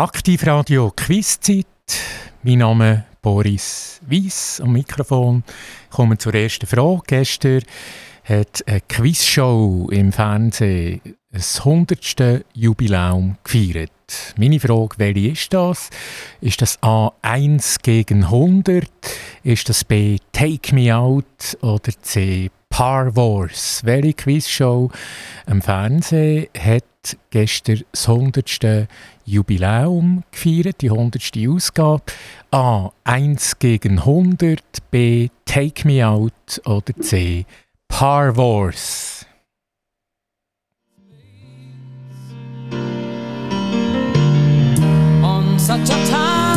Aktivradio Quizzeit. Mein Name ist Boris Weiss am Mikrofon. Kommen zur ersten Frage. Gestern hat eine Quizshow im Fernsehen das 100. Jubiläum gefeiert. Meine Frage, welche ist das? Ist das A 1 gegen 100? Ist das B Take Me Out oder C Par Wars? Welche Quizshow im Fernsehen hat gestern das 100. Jubiläum gefeiert, die 100. Ausgabe. A. 1 gegen 100, B. Take Me Out oder C. Par Wars. On such a time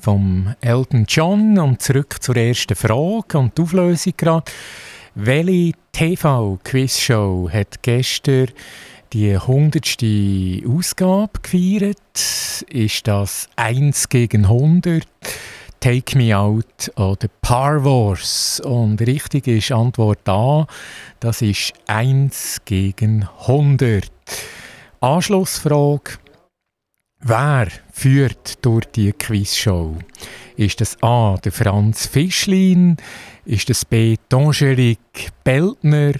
vom Elton John. Und zurück zur ersten Frage und die Auflösung gerade. Welche TV-Quizshow hat gestern die 100. Ausgabe gefeiert? Ist das 1 gegen 100, Take Me Out oder Par Wars. Und richtig ist Antwort A, das ist 1 gegen 100. Anschlussfrage. Wer führt durch die Quizshow? Ist das A, der Franz Fischlin? Ist das B, Angelique Beltner?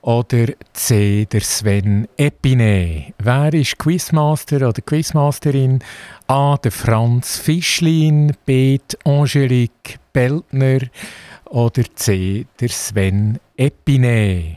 Oder C, der Sven Epine? Wer ist Quizmaster oder Quizmasterin? A, der Franz Fischlin, B, Angelique Beltner oder C, der Sven Epine?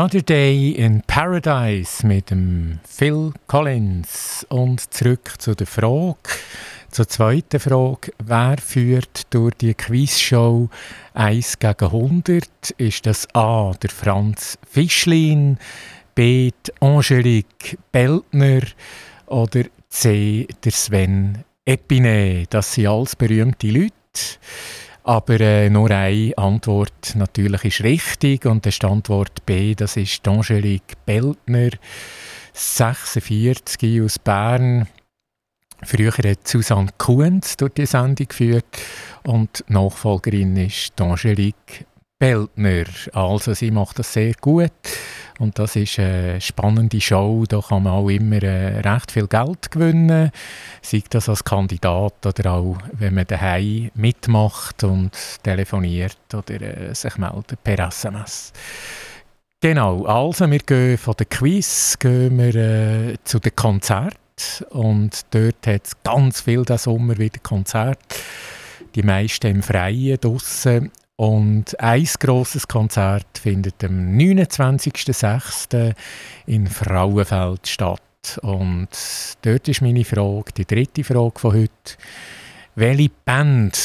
Another Day in Paradise mit dem Phil Collins. Und zurück zu der Frage, zur zweiten Frage. Wer führt durch die Quizshow 1 gegen 100? Ist das A. der Franz Fischlin, B. Angelique Beltner oder C. der Sven Epinet? Das sind alles berühmte Leute. Aber äh, nur eine Antwort natürlich ist richtig und der Standort B, das ist Angelique Beltner, 46 aus Bern. Früher hat Susanne Kuhns durch die Sendung geführt und die Nachfolgerin ist Angelique Beltner. Also sie macht das sehr gut und das ist eine spannende Show. Da kann man auch immer äh, recht viel Geld gewinnen, sei das als Kandidat oder auch, wenn man daheim mitmacht und telefoniert oder äh, sich meldet per SMS. Genau, also wir gehen von der Quiz gehen wir, äh, zu den Konzerten und dort hat es ganz viel diesen Sommer wieder Konzerte. Die meisten im Freien draussen und ein grosses Konzert findet am 29.06. in Frauenfeld statt. Und dort ist meine Frage, die dritte Frage von heute. Welche Band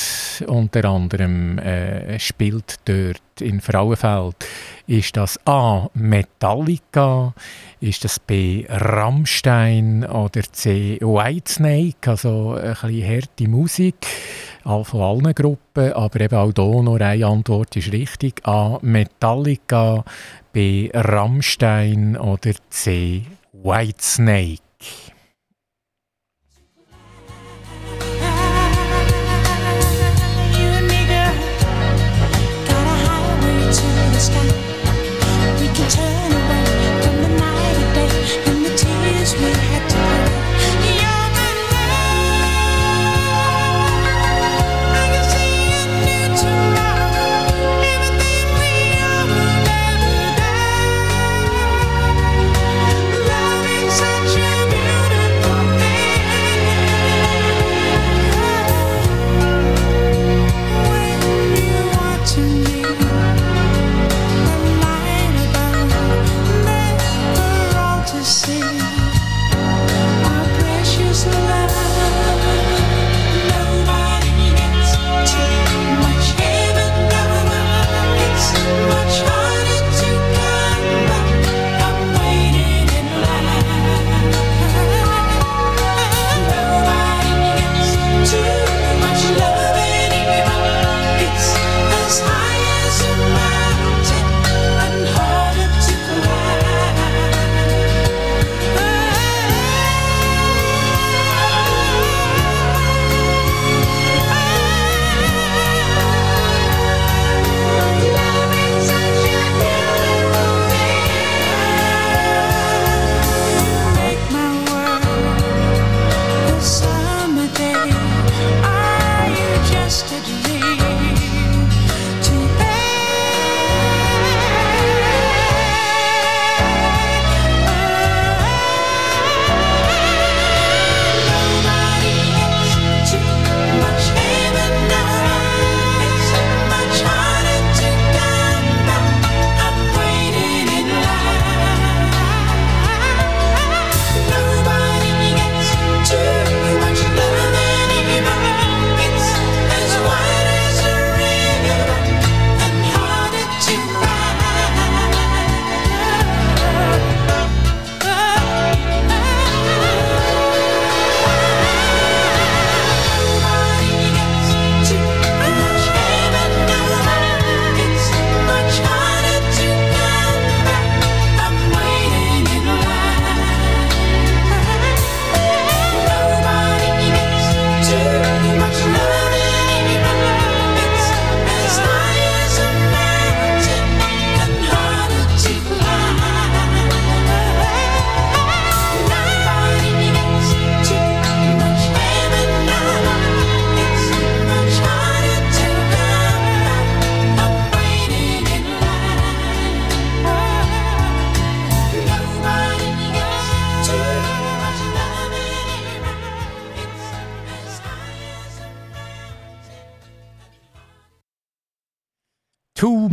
unter anderem äh, spielt dort in Frauenfeld? Ist das A. Metallica? Ist das B. Rammstein oder C. Whitesnake? Also ein bisschen harte Musik von allen Gruppen, aber eben auch hier noch eine Antwort ist richtig. A. Metallica, B. Rammstein oder C. Whitesnake.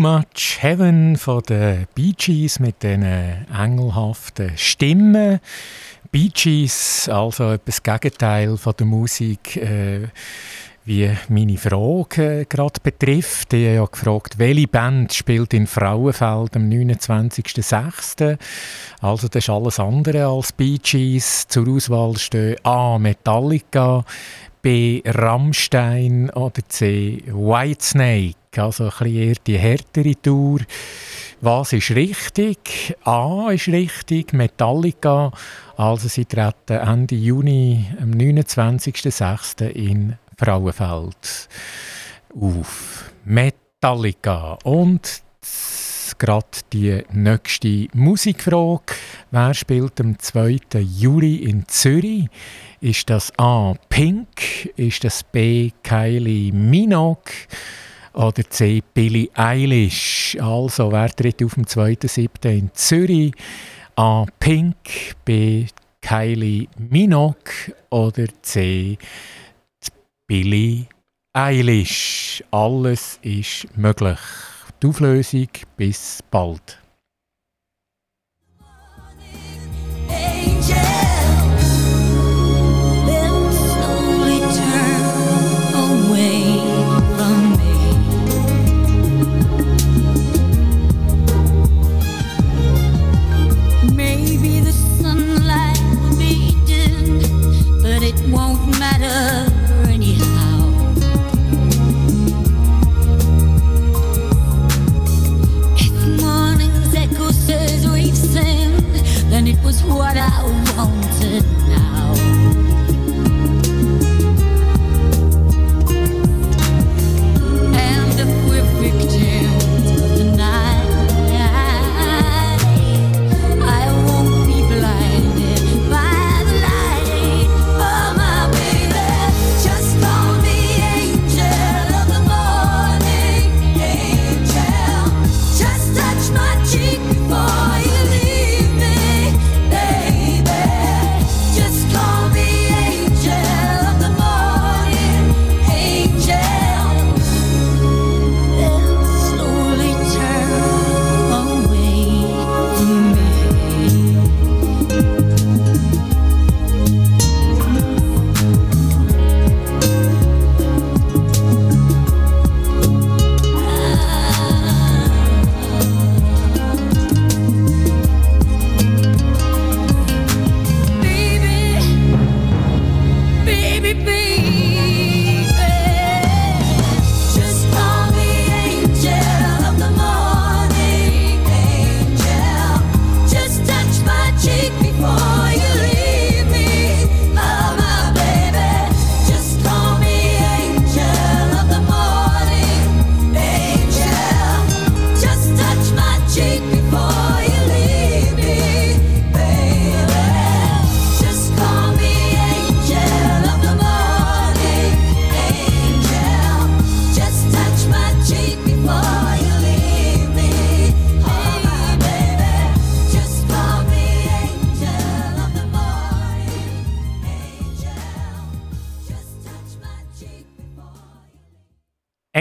Much Heaven von den Bee Gees mit diesen engelhaften Stimmen. Bee Gees, also etwas Gegenteil von der Musik, äh, wie meine Frage äh, gerade betrifft. Ich habe ja gefragt, welche Band spielt in Frauenfeld am 29.06. Also das ist alles andere als Bee Gees. Zur Auswahl stehen A. Metallica, B. Rammstein oder C. Whitesnake. Also ein eher die härtere Tour. Was ist richtig? A ist richtig, Metallica. Also sie treten Ende Juni, am 29.06. in Frauenfeld auf. Metallica. Und gerade die nächste Musikfrage. Wer spielt am 2. Juli in Zürich? Ist das A. Pink? Ist das B. Kylie Minogue? Oder C. Billie Eilish? Also, wer tritt auf dem 2.7. in Zürich? A. Pink, B. Kylie Minogue oder C. Billie Eilish. Alles ist möglich. Die Auflösung bis bald.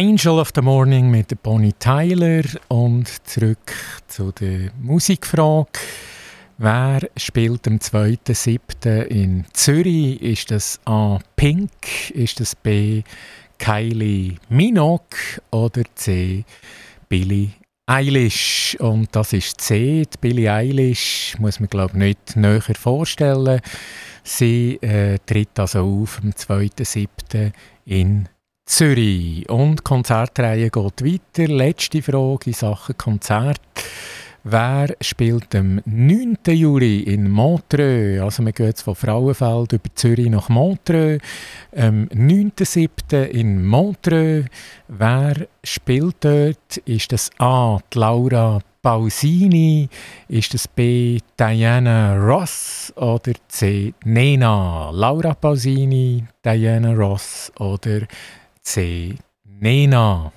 Angel of the Morning mit Bonnie Tyler und zurück zu der Musikfrage. Wer spielt am 2.7. in Zürich? Ist das A. Pink? Ist das B. Kylie Minogue? Oder C. Billie Eilish? Und das ist C. Die Billie Eilish muss man glaube ich nicht näher vorstellen. Sie äh, tritt also auf am 2.7. in Zürich. Und die Konzertreihe geht weiter. Letzte Frage in Sachen Konzert. Wer spielt am 9. Juli in Montreux? Also wir gehen jetzt von Frauenfeld über Zürich nach Montreux. Am 9.7. in Montreux. Wer spielt dort? Ist das A. Laura Pausini? Ist das B. Diana Ross? Oder C. Nena? Laura Pausini, Diana Ross oder C. Nena?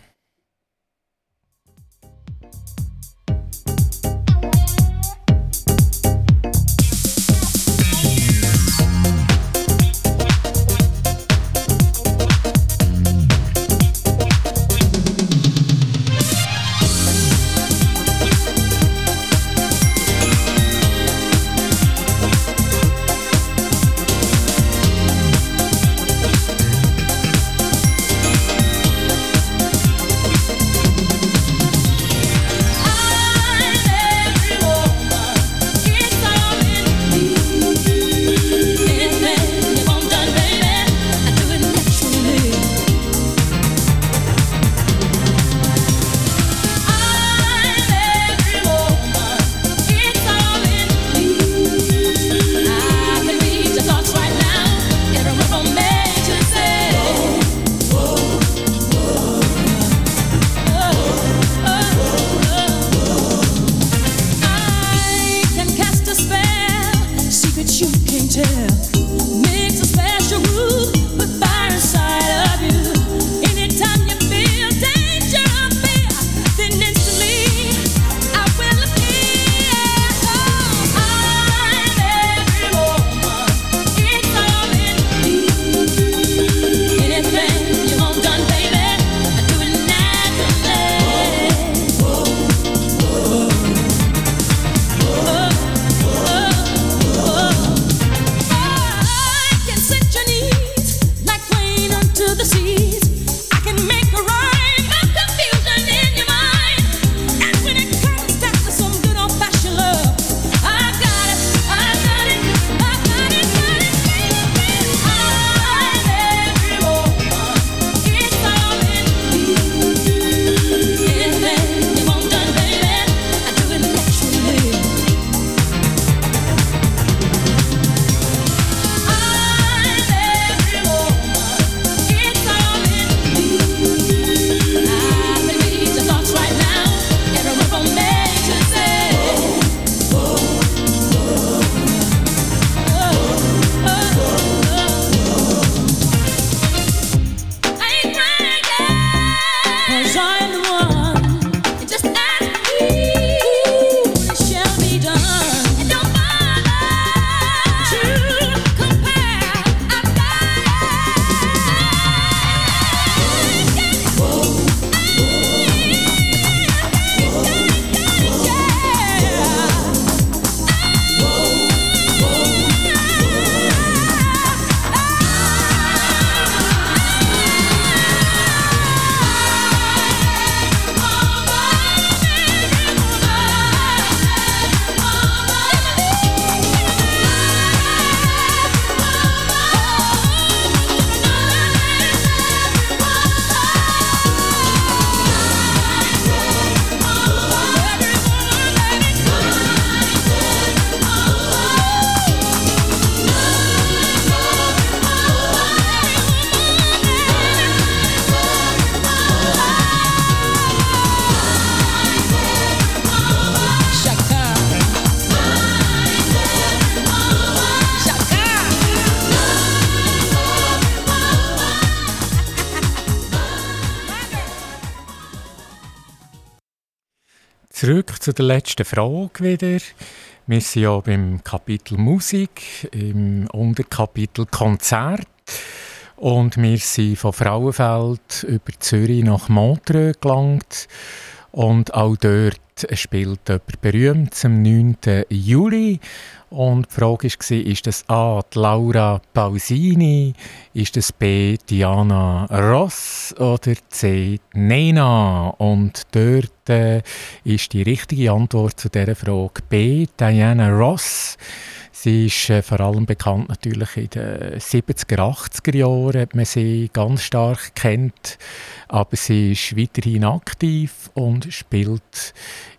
Zurück zu der letzten Frage wieder. Wir sind ja beim Kapitel Musik, im Unterkapitel Konzert. Und wir sind von Frauenfeld über Zürich nach Montreux gelangt. Und auch dort spielt jemand berühmt am 9. Juli. Und die Frage war, ist das A. Laura Pausini, ist das B. Diana Ross oder C. Nena? Und dort äh, ist die richtige Antwort zu dieser Frage B. Diana Ross. Sie ist äh, vor allem bekannt natürlich in den 70er, 80er Jahren, hat man sie ganz stark kennt. Aber sie ist weiterhin aktiv und spielt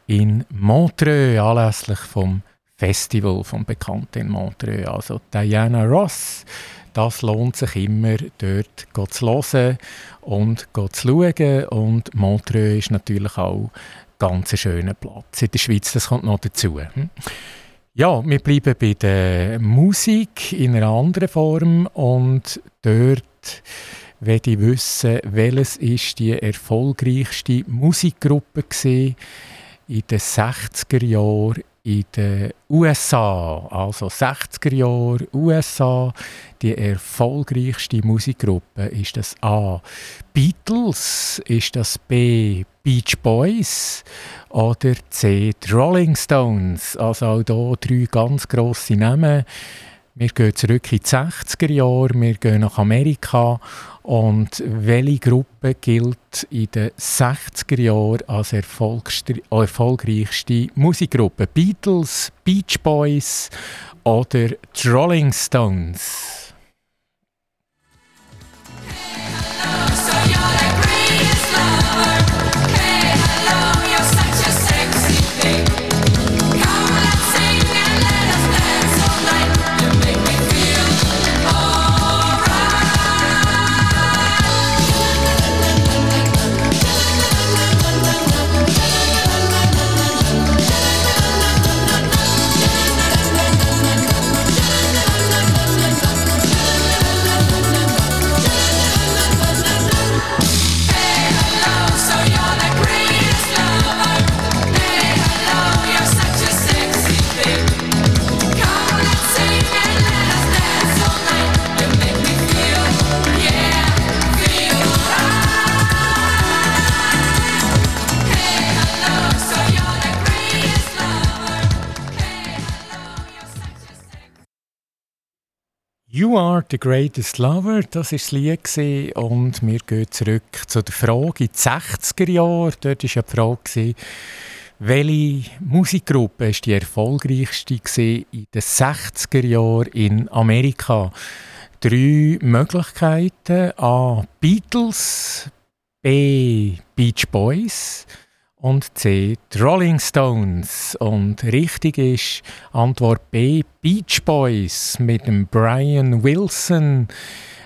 in Montreux anlässlich vom Festival vom Bekannten in Montreux. Also Diana Ross, das lohnt sich immer, dort zu hören und zu schauen. Und Montreux ist natürlich auch ein ganz schöner Platz in der Schweiz, das kommt noch dazu. Hm? Ja, wir bleiben bei der Musik in einer anderen Form und dort wenn ich wissen, welches ist die erfolgreichste Musikgruppe in den 60er Jahren in den USA, also 60er Jahre USA, die erfolgreichste Musikgruppe ist das A. Beatles, ist das B. Beach Boys oder C. Die Rolling Stones. Also auch hier drei ganz grosse Namen. Wir gehen zurück in die 60er Jahre, wir gehen nach Amerika und welche Gruppe gilt in den 60er Jahren als erfolgreichste Musikgruppe? Beatles, Beach Boys oder Rolling Stones? You are the greatest lover, das war das Lied und wir gehen zurück zu der Frage in den 60er Jahren. Dort war ja die Frage, welche Musikgruppe ist die erfolgreichste in den 60er Jahren in Amerika? Drei Möglichkeiten. A. Beatles, B. Beach Boys und C. Die Rolling Stones. Und richtig ist Antwort B. Beach Boys mit dem Brian Wilson.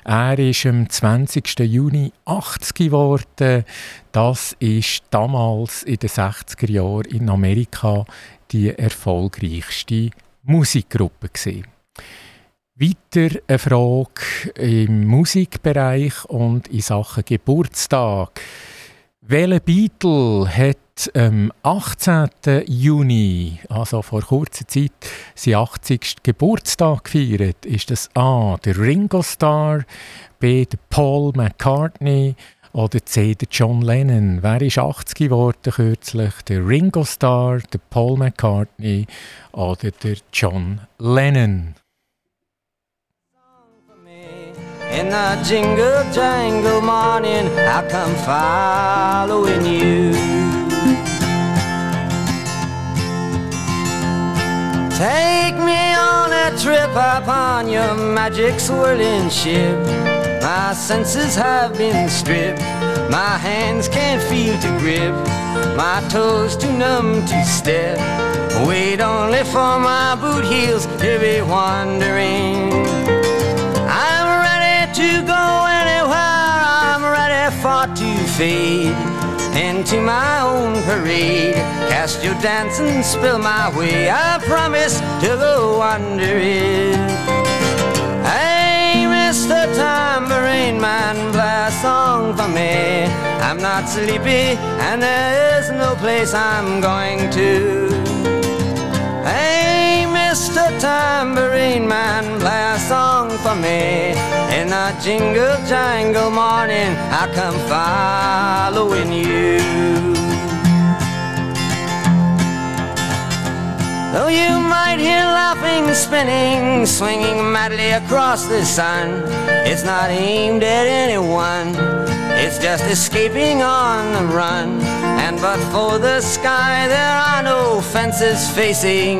Er ist am 20. Juni 80 geworden. Das ist damals in den 60er Jahren in Amerika die erfolgreichste Musikgruppe. Gewesen. Weiter eine Frage im Musikbereich und in Sachen Geburtstag. Welcher Beatle hat am 18. Juni, also vor kurzer Zeit, seinen 80. Geburtstag gefeiert? Ist das A. der Ringo Starr, B. der Paul McCartney oder C. der John Lennon? Wer ist 80 geworden kürzlich? Der Ringo Starr, der Paul McCartney oder der John Lennon? In the jingle jangle morning, I come following you. Take me on a trip upon your magic swirling ship. My senses have been stripped. My hands can't feel to grip. My toes too numb to step. Wait only for my boot heels to be wandering I'm ready to go anywhere. I'm ready for to fade into my own parade. Cast your dance and spill my way. I promise to go under it. Hey, Mr. Tambourine Man, play a song for me. I'm not sleepy, and there is no place I'm going to. Mr. Tambourine Man, play a song for me. In a jingle jangle morning, I come following you. Though you might hear laughing, spinning, swinging madly across the sun, it's not aimed at anyone. It's just escaping on the run. And but for the sky, there are no fences facing.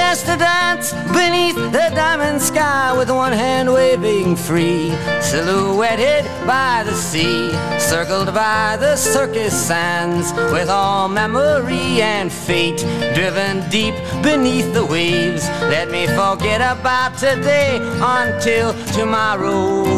Yes, to dance beneath the diamond sky with one hand waving free, silhouetted by the sea, circled by the circus sands, with all memory and fate driven deep beneath the waves. Let me forget about today until tomorrow.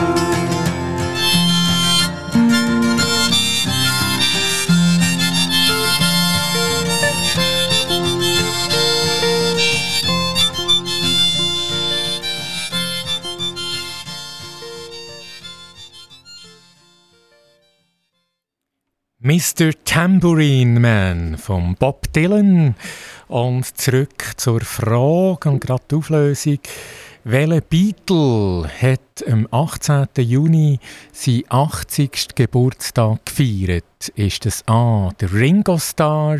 Mr. Tambourine Man von Bob Dylan. Und zurück zur Frage und gerade die Auflösung. Welcher Beatle hat am 18. Juni seinen 80. Geburtstag gefeiert? Ist es A. der Ringo Starr?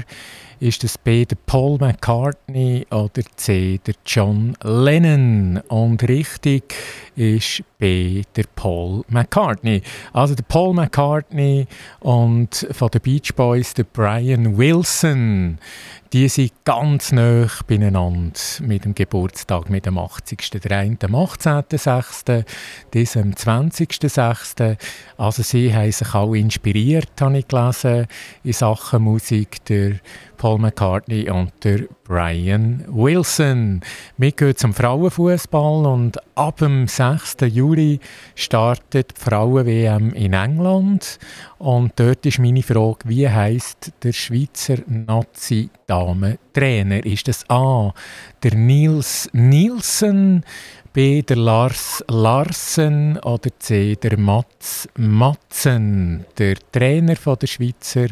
Ist es B. der Paul McCartney oder C. der John Lennon? Und richtig ist B. der Paul McCartney. Also der Paul McCartney und von den Beach Boys der Brian Wilson. Die sind ganz nah beieinander mit dem Geburtstag, mit dem 80. Der eine am 18.06., dieser am 20.06. Also sie haben sich auch inspiriert, habe ich gelesen, in Sachen Musik. Der Paul McCartney und der Brian Wilson. Wir gehen zum Frauenfußball und ab dem 6. Juli startet die Frauen-WM in England. Und dort ist meine Frage, wie heißt der Schweizer Nazi-Damen-Trainer? Ist das A. der Nils Nielsen? B. der Lars Larsen oder C. der Mats Matzen, der Trainer der Schweizer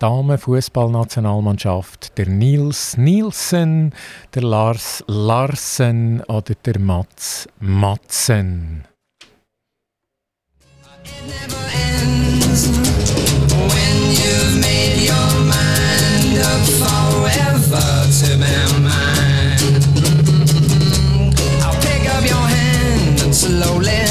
Damenfußballnationalmannschaft, der Nils Nielsen, der Lars Larsen oder der Mats Matzen. when slowly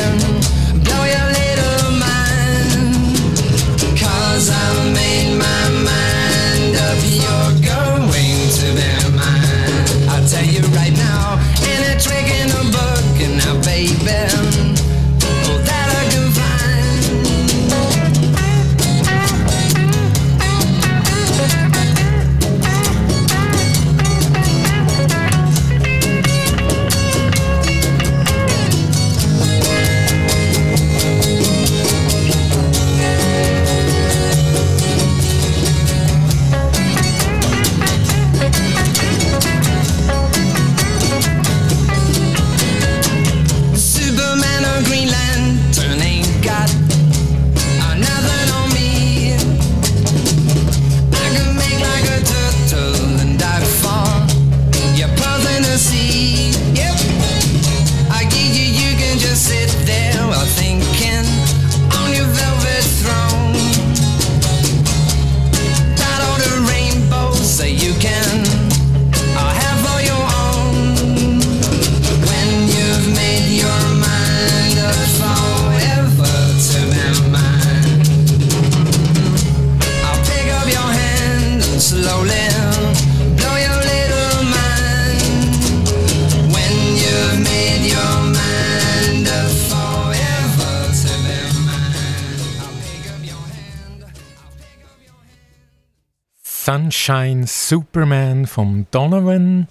Sunshine Superman von Donovan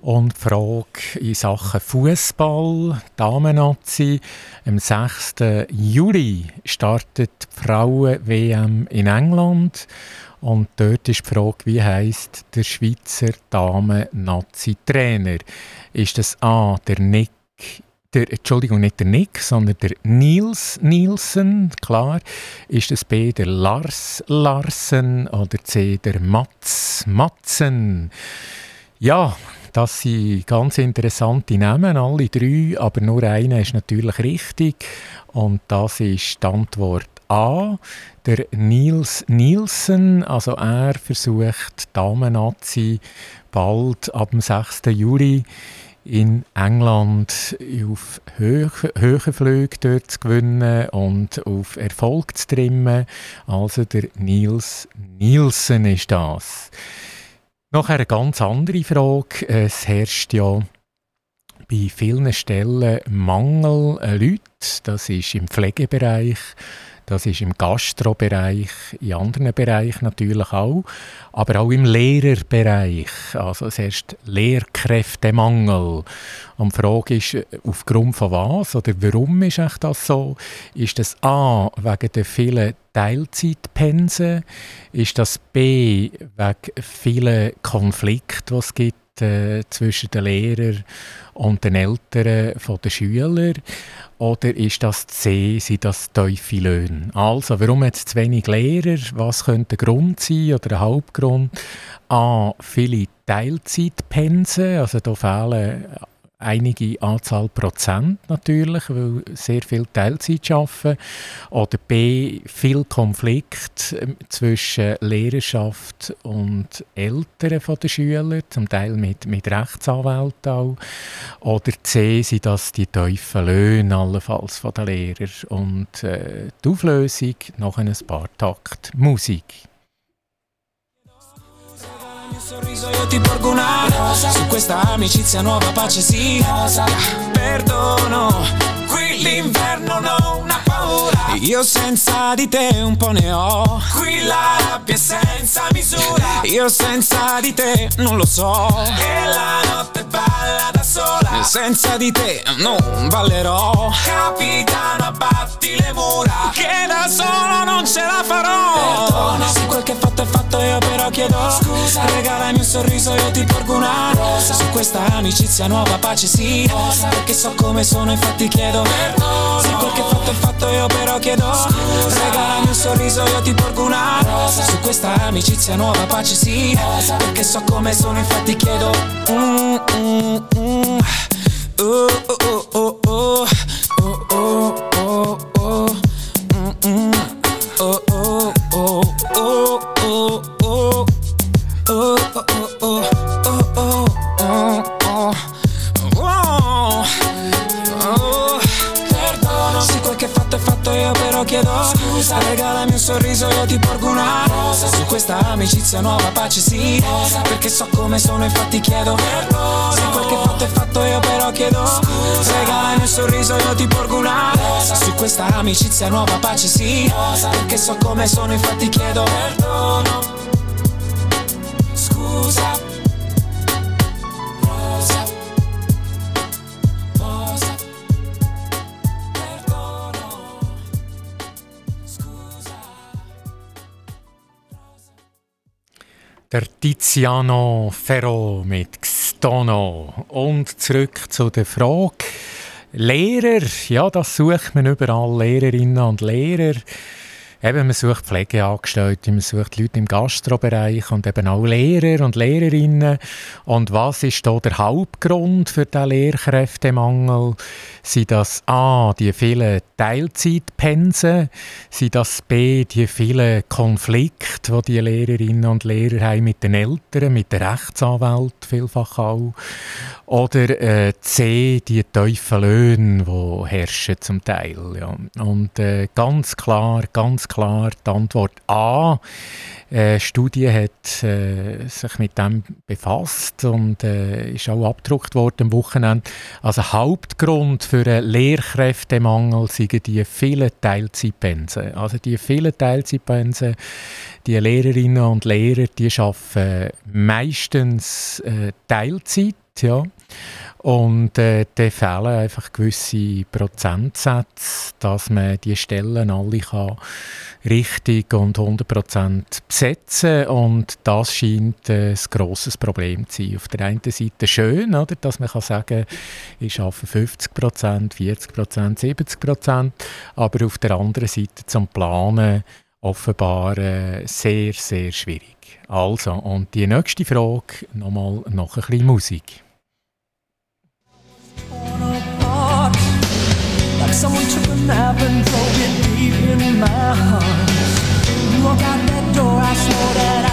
und die Frage in Sachen Fußball, Damen-Nazi. Am 6. Juli startet die Frauen-WM in England. Und dort ist die Frage, wie heißt der Schweizer Damen-Nazi-Trainer? Ist das A. der Nick der, Entschuldigung, nicht der Nick, sondern der Nils Nielsen, klar. Ist es B der Lars Larsen oder C der Mats Matzen? Ja, das sind ganz interessante Namen, alle drei, aber nur einer ist natürlich richtig. Und das ist die Antwort A. Der Nils Nielsen, also er versucht Damen-Nazi bald ab dem 6. Juli in England auf Höhenflüge dort zu gewinnen und auf Erfolg zu trimmen. Also der Niels Nielsen ist das. Noch eine ganz andere Frage. Es herrscht ja bei vielen Stellen Mangel an Leuten. Das ist im Pflegebereich Das ist im Gastrobereich, in anderen Bereichen natürlich auch, aber auch im Lehrerbereich. Also es herrscht Lehrkräftemangel. Und die Frage ist, aufgrund von was oder warum ist das so? Ist das A, wegen der vielen Teilzeitpensen? Ist das B, wegen vielen Konflikten, die es gibt äh, zwischen den Lehrern und den Eltern der Schüler? Oder ist das C, sind das tiefe Löhne? Also, warum jetzt zu wenig Lehrer? Was könnte der Grund sein oder der Hauptgrund? A, viele Teilzeitpensen, also da fehlen einige Anzahl Prozent natürlich, weil sehr viel Teilzeit arbeiten. Oder B, viel Konflikt ähm, zwischen Lehrerschaft und Eltern der Schüler, zum Teil mit, mit Rechtsanwälten auch. Oder C, sind das die tiefen Löhne allenfalls von den Lehrern. Und äh, die Auflösung nach ein paar Takt Musik. Mio sorriso io ti porgo una rosa Su questa amicizia nuova pace sì rosa. Perdono Qui l'inverno non ha paura Io senza di te un po' ne ho. Qui la rabbia è senza misura. Io senza di te non lo so. E la notte balla da sola. Senza di te non ballerò. Capitano abbatti le mura. Che da solo non ce la farò. Perdona Se quel che fatto è fatto io però chiedo Scusa. Regalami un sorriso io ti porgo una rosa. Su questa amicizia nuova pace sì. Rosa. Perché so come sono infatti chiedo Perdono Se quel che fatto è fatto io però chiedo Scusa Regalami un sorriso io ti porgo una rosa Su questa amicizia nuova pace sì rosa. Perché so come sono infatti chiedo mm, mm, mm. Oh, oh, oh, pace sì. Perché so come sono infatti chiedo Perdono Se quel che fatto è fatto io però chiedo Regalami un sorriso io ti porgo una Su questa amicizia nuova pace sì. Perché so come sono infatti chiedo Perdono Scusa Tiziano Ferro mit Xtono. Und zurück zu der Frage. Lehrer, ja, das sucht man überall. Lehrerinnen und Lehrer. Eben, man sucht Pflegeangestellte, man sucht Leute im Gastrobereich und eben auch Lehrer und Lehrerinnen. Und was ist da der Hauptgrund für den Lehrkräftemangel? Sind das A, die vielen Teilzeitpensen? Sind das B, die vielen Konflikte, die die Lehrerinnen und Lehrer haben mit den Eltern, mit den Rechtsanwälten vielfach auch? Oder äh, C, die tiefen Löhne, die herrschen zum Teil. Ja. Und äh, ganz klar, ganz klar die Antwort A. Eine Studie hat äh, sich mit dem befasst und äh, ist auch abgedruckt worden am Wochenende. Also Hauptgrund für einen Lehrkräftemangel sind die vielen Teilzeitpensen. Also die vielen Teilzeitpensen, die Lehrerinnen und Lehrer, die arbeiten meistens äh, Teilzeit, ja. Und äh, da fehlen einfach gewisse Prozentsätze, dass man die Stellen alle kann richtig und 100% besetzen und das scheint äh, ein grosses Problem zu sein. Auf der einen Seite schön, oder, dass man kann sagen ich arbeite 50%, 40%, 70%, aber auf der anderen Seite zum Planen offenbar äh, sehr, sehr schwierig. Also, und die nächste Frage, nochmal noch ein bisschen Musik. Like someone took a nap and drove it deep in my heart. You walk out that door, I swore that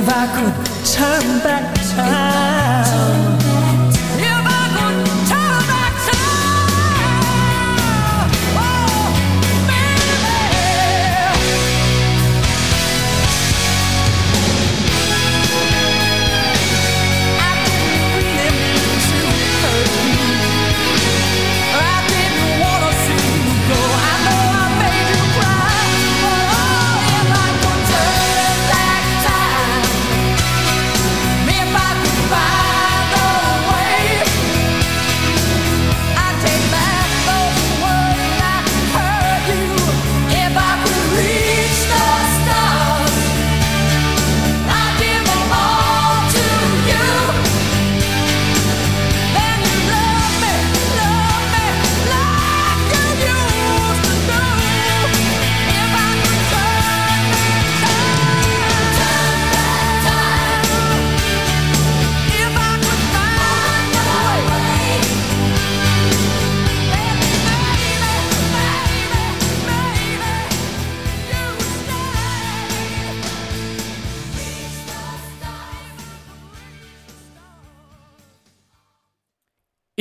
if I could turn back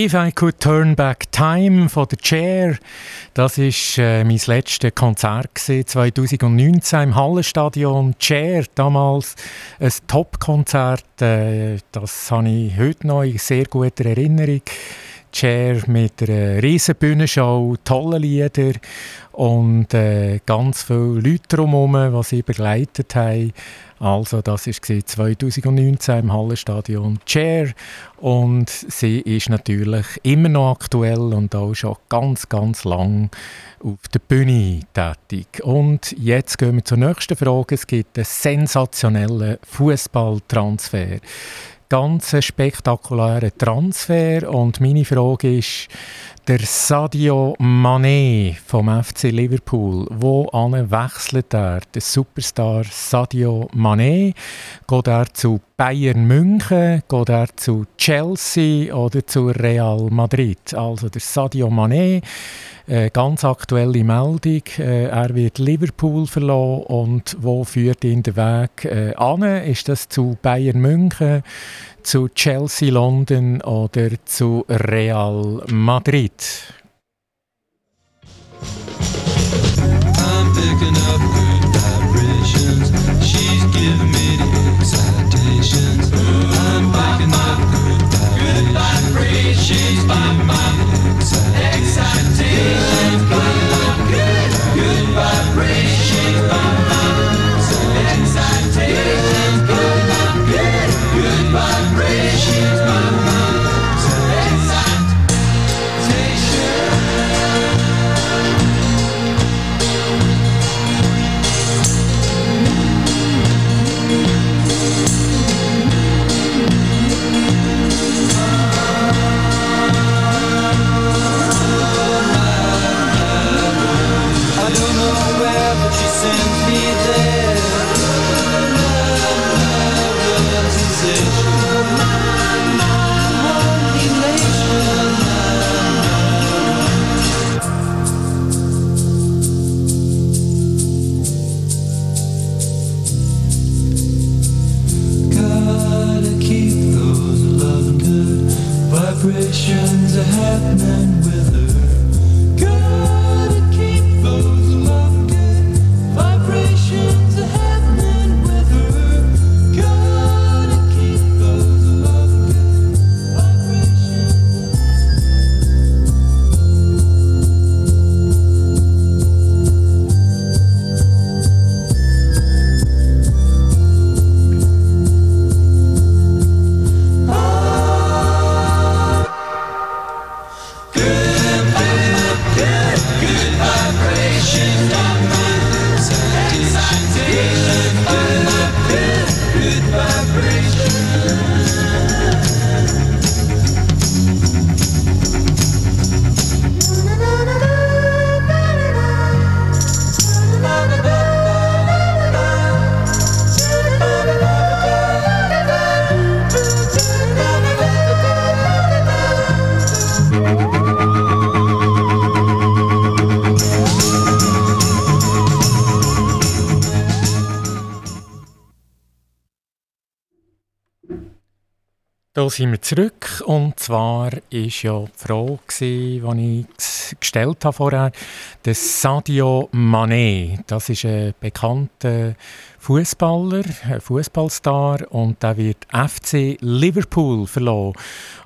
If I Could Turn Back Time von der Chair, das ist äh, mein letztes Konzert gewesen, 2019 im Hallenstadion. Chair, damals ein Top-Konzert, äh, das habe ich heute noch in sehr guter Erinnerung. Chair mit einer riesen Bühnenshow, tolle Lieder und äh, ganz viele Leute drumherum, die sie begleitet haben. Also das war 2019 im Hallenstadion Chair und sie ist natürlich immer noch aktuell und auch schon ganz, ganz lang auf der Bühne tätig. Und jetzt gehen wir zur nächsten Frage. Es gibt einen sensationellen Fußballtransfer ganz spektakulären Transfer. Und meine Frage ist, der Sadio Mané vom FC Liverpool, wo wechselt er? Der Superstar Sadio Mané, geht er zu Bayern München, geht er zu Chelsea oder zu Real Madrid? Also der Sadio Mané äh, ganz aktuelle Meldung. Äh, er wird Liverpool verloren und wo führt ihn der Weg äh, an? Ist das zu Bayern München, zu Chelsea London oder zu Real Madrid? I'm. Sind wir zurück und zwar war ja die Frage, die ich gestellt habe vorher, der Sadio Mané. Das ist ein bekannter Fußballer, ein Fußballstar und der wird FC Liverpool verloren.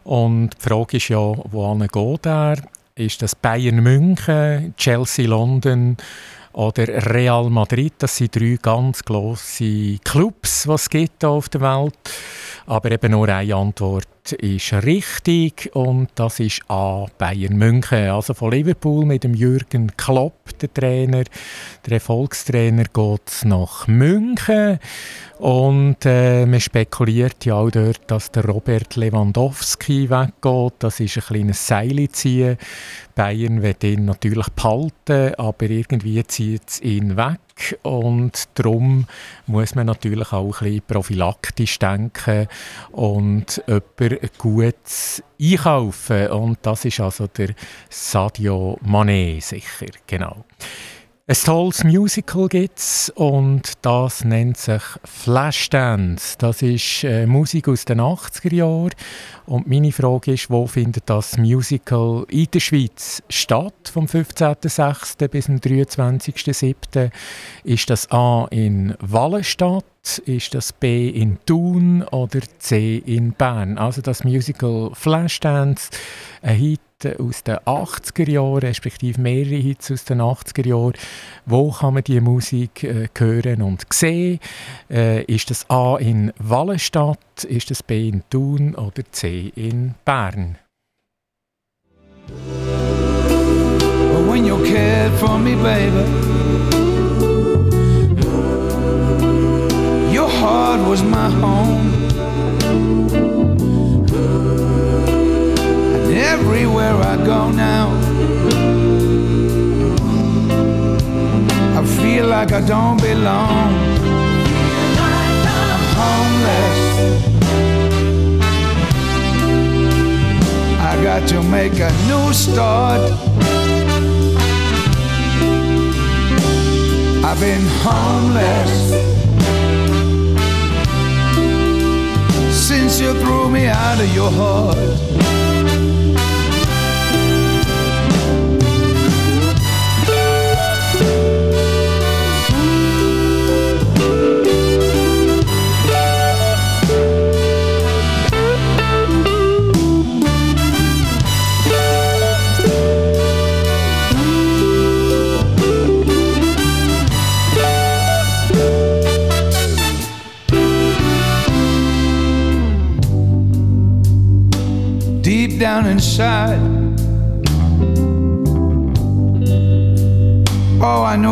Und die Frage ist ja, wo geht er? Ist das Bayern München, Chelsea London oder Real Madrid? Das sind drei ganz grosse Clubs, die es gibt auf der Welt. Aber eben nur eine Antwort ist richtig und das ist A. Bayern München. Also von Liverpool mit dem Jürgen Klopp, der Trainer, der Erfolgstrainer, geht nach München. Und äh, man spekuliert ja auch dort, dass der Robert Lewandowski weggeht. Das ist ein kleines Seilziehen. Bayern wird ihn natürlich behalten, aber irgendwie zieht es ihn weg. Und darum muss man natürlich auch ein bisschen prophylaktisch denken und jemanden gut einkaufen. Und das ist also der Sadio Mané sicher, genau. Ein tolles Musical gibt es und das nennt sich Flashdance. Das ist äh, Musik aus den 80er Jahren und meine Frage ist, wo findet das Musical in der Schweiz statt, vom 15.06. bis zum 23.07.? Ist das A in Wallenstadt, ist das B in Thun oder C in Bern? Also das Musical Flashdance, ein Hit aus den 80er Jahren, respektive mehrere Hits aus den 80er Jahren. Wo kann man diese Musik äh, hören und sehen? Äh, ist das A in Wallenstadt, ist das B in Thun oder C in Bern? When you cared for me, baby, your heart was my home. Go now. I feel like I don't belong. I'm homeless. I got to make a new start. I've been homeless since you threw me out of your heart.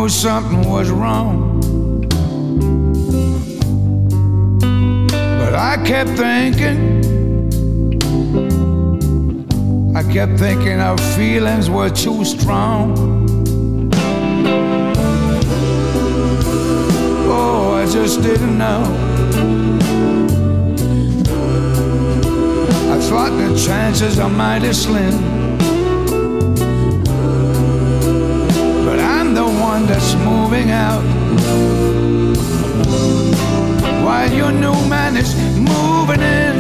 Something was wrong. But I kept thinking, I kept thinking our feelings were too strong. Oh, I just didn't know. I thought the chances are mighty slim. Moving out. While your new man is moving in,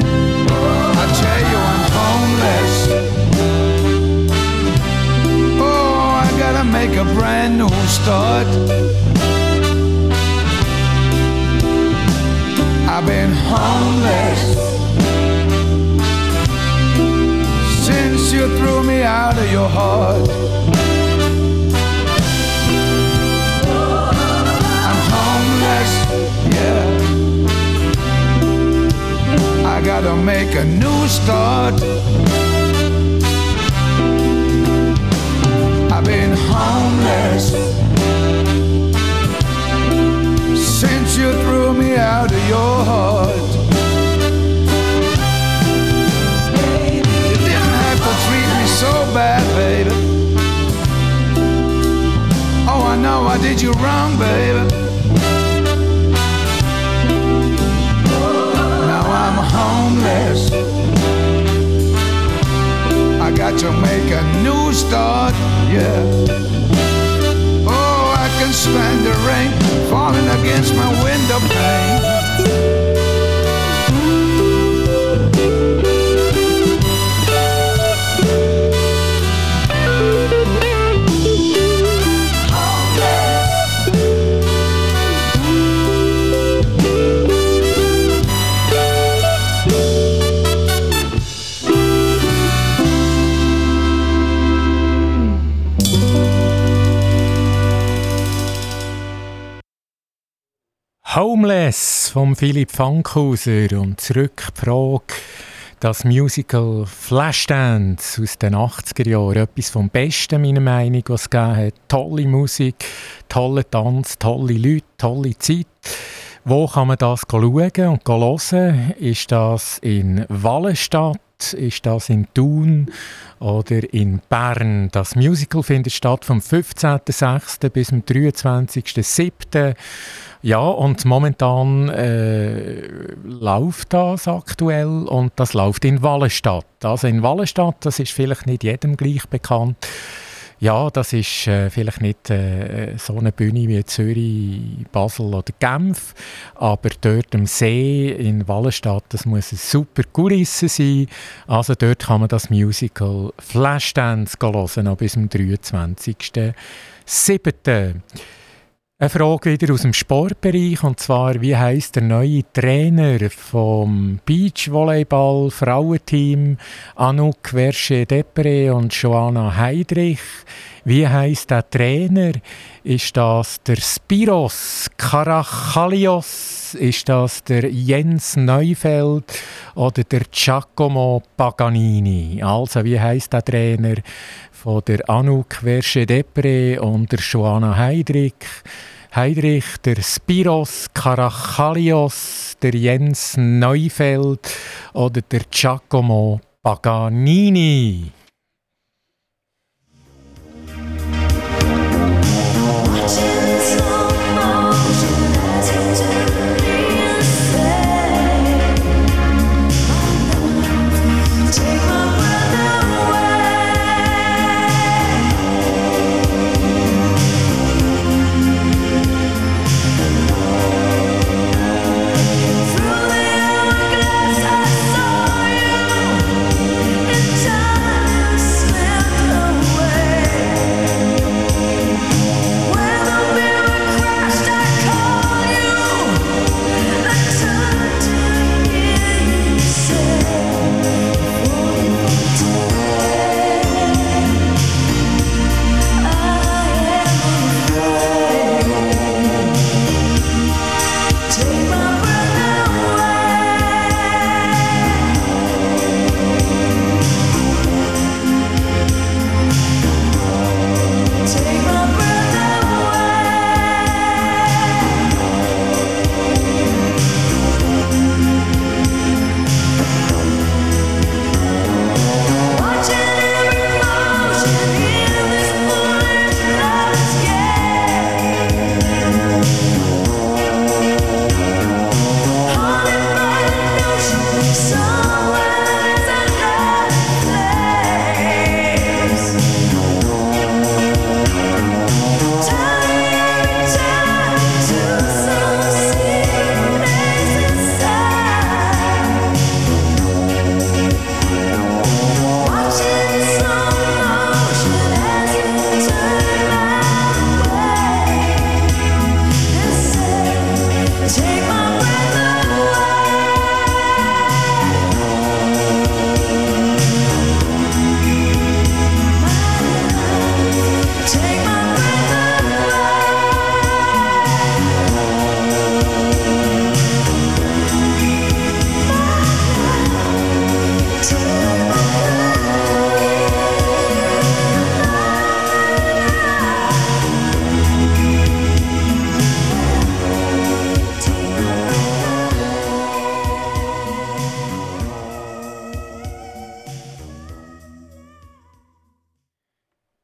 von Philipp Fankhauser und zurück Frage, das Musical Flashdance aus den 80er Jahren, etwas vom Besten meiner Meinung, was es gegeben hat. Tolle Musik, tolle Tanz, tolle Leute, tolle Zeit. Wo kann man das schauen und hören? Ist das in Wallenstadt? Ist das in Thun oder in Bern? Das Musical findet statt vom 15.06. bis zum 23.07. Ja, und momentan äh, läuft das aktuell und das läuft in Wallenstadt. Also in Wallenstadt, das ist vielleicht nicht jedem gleich bekannt. Ja, das ist äh, vielleicht nicht äh, so eine Bühne wie Zürich, Basel oder Genf, aber dort am See in Wallenstadt, das muss eine super Kulisse sein. Also dort kann man das Musical Flashdance hören, noch bis zum 23.07. Eine Frage wieder aus dem Sportbereich und zwar, wie heißt der neue Trainer vom Beachvolleyball Frauenteam Anouk Versche-Depre und Joanna Heidrich? Wie heißt der Trainer? Ist das der Spiros Karachalios? Ist das der Jens Neufeld oder der Giacomo Paganini? Also, wie heißt der Trainer von der Anouk Versche-Depre und der Joanna Heidrich? Heidrich, der Spiros Karachalios, der Jens Neufeld oder der Giacomo Paganini.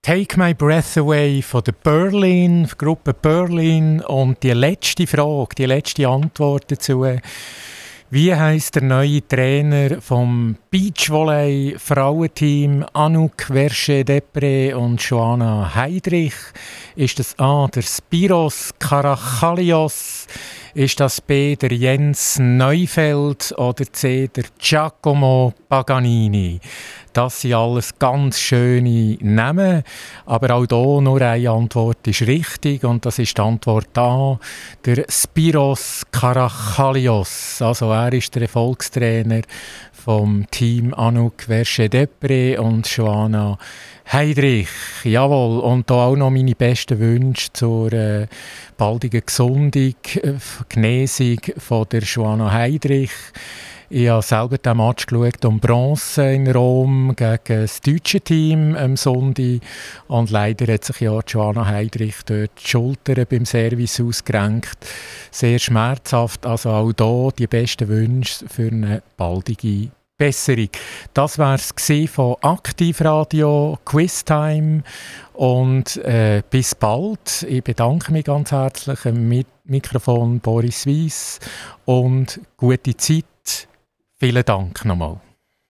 Take My Breath Away von der Berlin, Gruppe Berlin. Und die letzte Frage, die letzte Antwort dazu. Wie heißt der neue Trainer vom Beachvolley Frauenteam Anouk Versche-Depre und Joanna Heidrich? Ist das A der Spiros Karachalios? Ist das B der Jens Neufeld oder C der Giacomo Paganini? Das sind alles ganz schöne Namen, aber auch hier nur eine Antwort ist richtig und das ist die Antwort A. Der Spiros Karachalios, also er ist der Erfolgstrainer vom Team Anouk Versche-Depre und Joanna Heidrich. Jawohl, und da auch noch meine besten Wünsche zur äh, baldigen Gesundung, äh, Genesung von der Joanna Heidrich. Ich habe selber den Match geschaut um Bronze in Rom gegen das deutsche Team am Sonntag. Und leider hat sich ja Joanna Heidrich dort die Schultern beim Service ausgerenkt. Sehr schmerzhaft. Also auch hier die besten Wünsche für eine baldige Besserung. Das war es von Aktivradio Quiztime und äh, bis bald. Ich bedanke mich ganz herzlich am Mikrofon Boris Weiss und gute Zeit Vielen Dank nochmal.